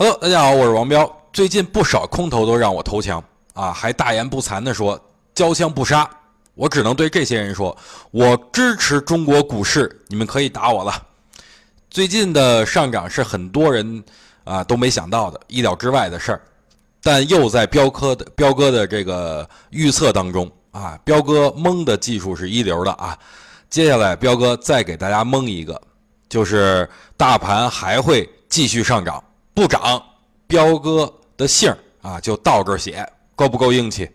Hello，大家好，我是王彪。最近不少空头都让我投降啊，还大言不惭地说交枪不杀。我只能对这些人说，我支持中国股市，你们可以打我了。最近的上涨是很多人啊都没想到的，意料之外的事儿，但又在彪哥的彪哥的这个预测当中啊，彪哥蒙的技术是一流的啊。接下来彪哥再给大家蒙一个，就是大盘还会继续上涨，不涨，彪哥的姓啊就到这儿写，够不够硬气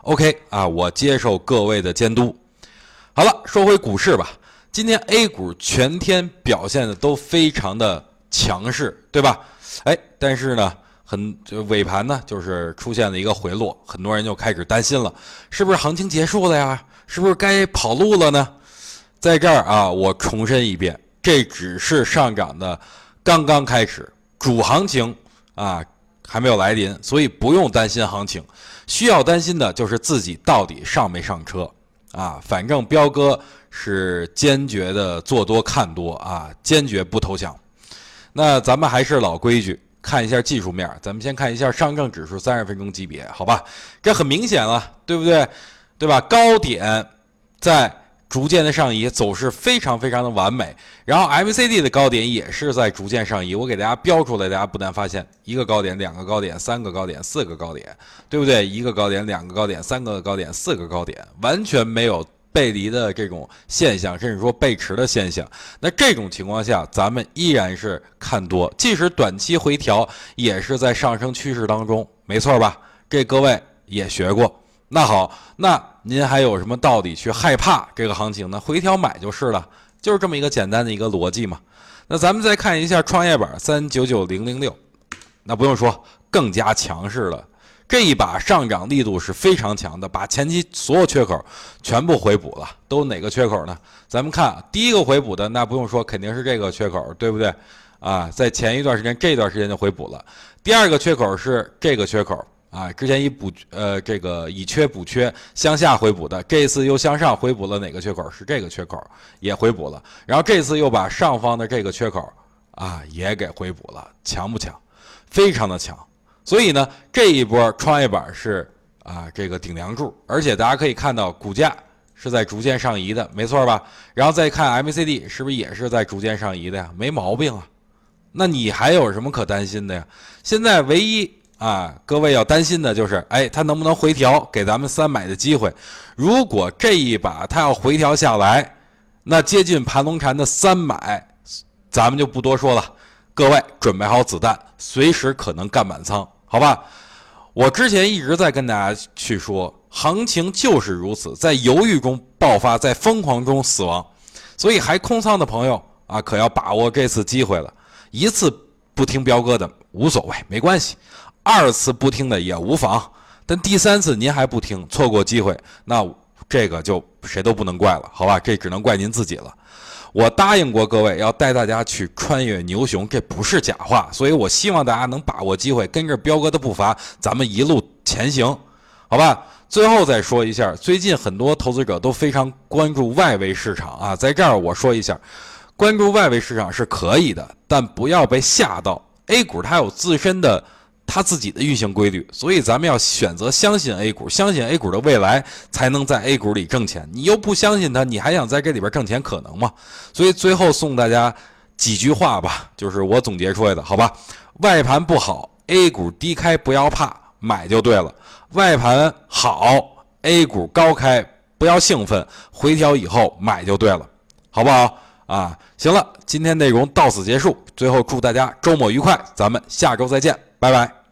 ？OK 啊，我接受各位的监督。好了，说回股市吧。今天 A 股全天表现的都非常的强势，对吧？哎，但是呢，很尾盘呢，就是出现了一个回落，很多人就开始担心了，是不是行情结束了呀？是不是该跑路了呢？在这儿啊，我重申一遍，这只是上涨的刚刚开始，主行情啊还没有来临，所以不用担心行情。需要担心的就是自己到底上没上车啊！反正彪哥是坚决的做多看多啊，坚决不投降。那咱们还是老规矩，看一下技术面。咱们先看一下上证指数三十分钟级别，好吧？这很明显了，对不对？对吧？高点在。逐渐的上移，走势非常非常的完美。然后 M C D 的高点也是在逐渐上移，我给大家标出来，大家不难发现，一个高点、两个高点、三个高点、四个高点，对不对？一个高点、两个高点、三个高点、四个高点，完全没有背离的这种现象，甚至说背驰的现象。那这种情况下，咱们依然是看多，即使短期回调，也是在上升趋势当中，没错吧？这各位也学过。那好，那您还有什么道理去害怕这个行情呢？回调买就是了，就是这么一个简单的一个逻辑嘛。那咱们再看一下创业板三九九零零六，那不用说，更加强势了。这一把上涨力度是非常强的，把前期所有缺口全部回补了。都哪个缺口呢？咱们看第一个回补的，那不用说，肯定是这个缺口，对不对？啊，在前一段时间，这段时间就回补了。第二个缺口是这个缺口。啊，之前以补呃这个以缺补缺向下回补的，这次又向上回补了哪个缺口？是这个缺口也回补了，然后这次又把上方的这个缺口啊也给回补了，强不强？非常的强。所以呢，这一波创业板是啊这个顶梁柱，而且大家可以看到股价是在逐渐上移的，没错吧？然后再看 MACD 是不是也是在逐渐上移的呀？没毛病啊。那你还有什么可担心的呀？现在唯一。啊，各位要担心的就是，哎，它能不能回调，给咱们三买的机会？如果这一把它要回调下来，那接近盘龙禅的三买，咱们就不多说了。各位准备好子弹，随时可能干满仓，好吧？我之前一直在跟大家去说，行情就是如此，在犹豫中爆发，在疯狂中死亡。所以还空仓的朋友啊，可要把握这次机会了。一次不听彪哥的无所谓，没关系。二次不听的也无妨，但第三次您还不听，错过机会，那这个就谁都不能怪了，好吧？这只能怪您自己了。我答应过各位要带大家去穿越牛熊，这不是假话，所以我希望大家能把握机会，跟着彪哥的步伐，咱们一路前行，好吧？最后再说一下，最近很多投资者都非常关注外围市场啊，在这儿我说一下，关注外围市场是可以的，但不要被吓到，A 股它有自身的。它自己的运行规律，所以咱们要选择相信 A 股，相信 A 股的未来，才能在 A 股里挣钱。你又不相信它，你还想在这里边挣钱，可能吗？所以最后送大家几句话吧，就是我总结出来的，好吧？外盘不好，A 股低开不要怕，买就对了；外盘好，A 股高开不要兴奋，回调以后买就对了，好不好？啊，行了，今天内容到此结束。最后祝大家周末愉快，咱们下周再见。拜拜。